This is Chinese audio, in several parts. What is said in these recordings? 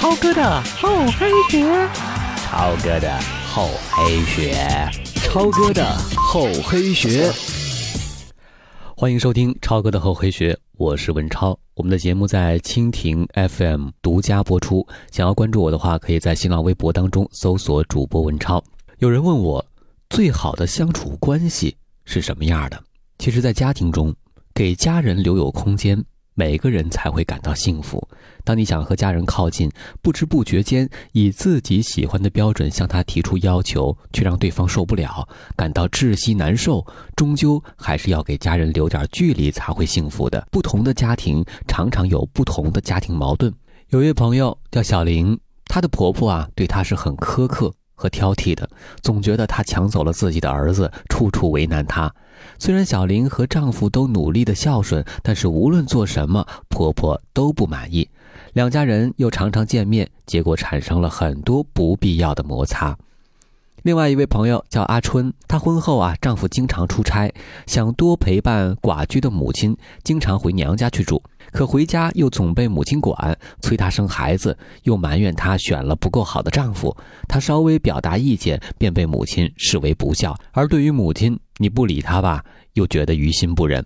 超哥的厚黑学，超哥的厚黑学，超哥的厚黑学。欢迎收听超哥的厚黑学，我是文超。我们的节目在蜻蜓 FM 独家播出。想要关注我的话，可以在新浪微博当中搜索主播文超。有人问我，最好的相处关系是什么样的？其实，在家庭中，给家人留有空间。每个人才会感到幸福。当你想和家人靠近，不知不觉间以自己喜欢的标准向他提出要求，却让对方受不了，感到窒息难受，终究还是要给家人留点距离才会幸福的。不同的家庭常常有不同的家庭矛盾。有一位朋友叫小玲，她的婆婆啊对她是很苛刻和挑剔的，总觉得她抢走了自己的儿子，处处为难她。虽然小玲和丈夫都努力的孝顺，但是无论做什么，婆婆都不满意。两家人又常常见面，结果产生了很多不必要的摩擦。另外一位朋友叫阿春，她婚后啊，丈夫经常出差，想多陪伴寡居的母亲，经常回娘家去住。可回家又总被母亲管，催她生孩子，又埋怨她选了不够好的丈夫。她稍微表达意见，便被母亲视为不孝。而对于母亲，你不理她吧，又觉得于心不忍。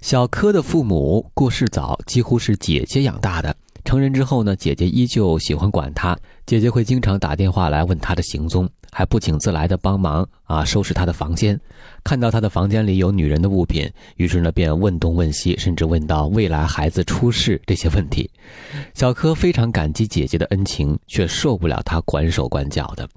小柯的父母过世早，几乎是姐姐养大的。成人之后呢，姐姐依旧喜欢管他，姐姐会经常打电话来问他的行踪，还不请自来的帮忙啊收拾他的房间。看到他的房间里有女人的物品，于是呢便问东问西，甚至问到未来孩子出世这些问题。小柯非常感激姐姐的恩情，却受不了她管手管脚的。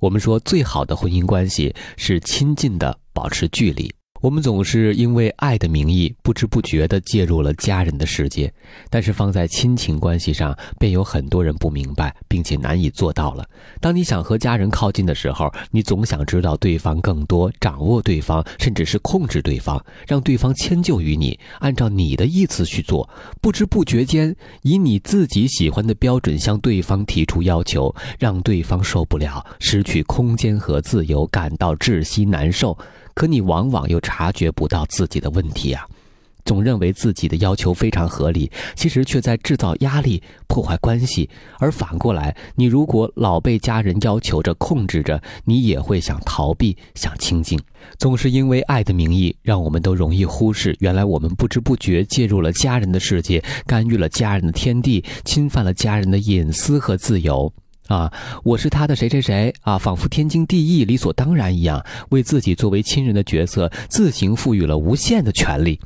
我们说，最好的婚姻关系是亲近的，保持距离。我们总是因为爱的名义，不知不觉地介入了家人的世界，但是放在亲情关系上，便有很多人不明白，并且难以做到了。当你想和家人靠近的时候，你总想知道对方更多，掌握对方，甚至是控制对方，让对方迁就于你，按照你的意思去做。不知不觉间，以你自己喜欢的标准向对方提出要求，让对方受不了，失去空间和自由，感到窒息难受。可你往往又察觉不到自己的问题啊，总认为自己的要求非常合理，其实却在制造压力、破坏关系。而反过来，你如果老被家人要求着、控制着，你也会想逃避、想清静。总是因为爱的名义，让我们都容易忽视，原来我们不知不觉介入了家人的世界，干预了家人的天地，侵犯了家人的隐私和自由。啊，我是他的谁谁谁啊，仿佛天经地义、理所当然一样，为自己作为亲人的角色自行赋予了无限的权利。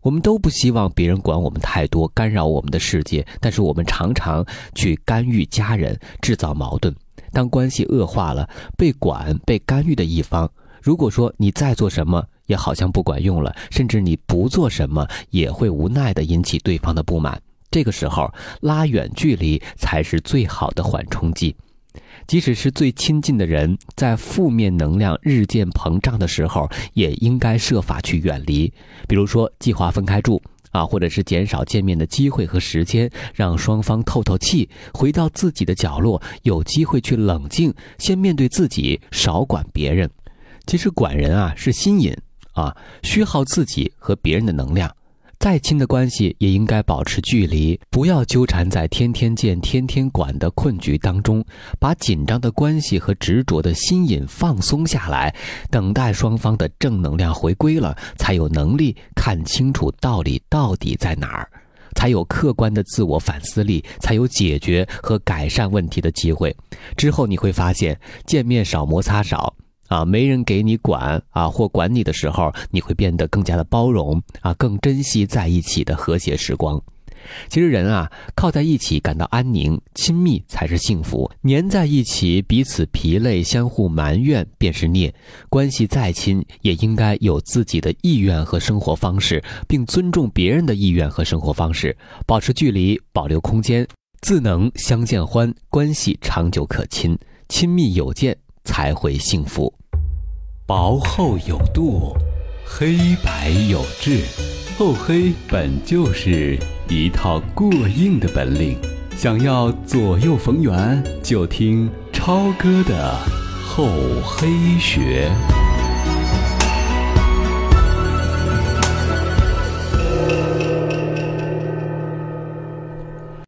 我们都不希望别人管我们太多，干扰我们的世界，但是我们常常去干预家人，制造矛盾。当关系恶化了，被管、被干预的一方，如果说你再做什么也好像不管用了，甚至你不做什么也会无奈的引起对方的不满。这个时候，拉远距离才是最好的缓冲剂。即使是最亲近的人，在负面能量日渐膨胀的时候，也应该设法去远离。比如说，计划分开住啊，或者是减少见面的机会和时间，让双方透透气，回到自己的角落，有机会去冷静，先面对自己，少管别人。其实管人啊是心瘾啊，虚耗自己和别人的能量。再亲的关系也应该保持距离，不要纠缠在天天见、天天管的困局当中，把紧张的关系和执着的心瘾放松下来，等待双方的正能量回归了，才有能力看清楚道理到底在哪儿，才有客观的自我反思力，才有解决和改善问题的机会。之后你会发现，见面少，摩擦少。啊，没人给你管啊，或管你的时候，你会变得更加的包容啊，更珍惜在一起的和谐时光。其实人啊，靠在一起感到安宁、亲密才是幸福；黏在一起彼此疲累、相互埋怨便是孽。关系再亲，也应该有自己的意愿和生活方式，并尊重别人的意愿和生活方式，保持距离，保留空间，自能相见欢，关系长久可亲，亲密有间才会幸福。薄厚有度，黑白有致，厚黑本就是一套过硬的本领。想要左右逢源，就听超哥的厚黑学。